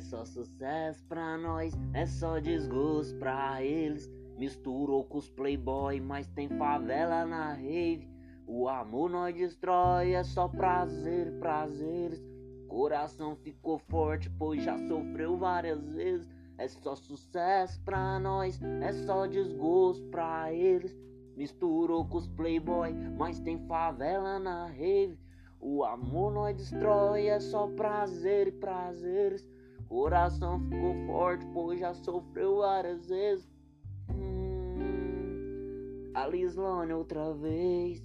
É só sucesso pra nós, é só desgosto pra eles. Misturou com os playboy, mas tem favela na rave. O amor nós destrói, é só prazer, prazeres. Coração ficou forte, pois já sofreu várias vezes. É só sucesso pra nós, é só desgosto pra eles. Misturou com os playboy, mas tem favela na rave. O amor nós destrói, é só prazer e prazeres. Coração ficou forte, pois já sofreu várias vezes. Hum, a Lislane outra vez.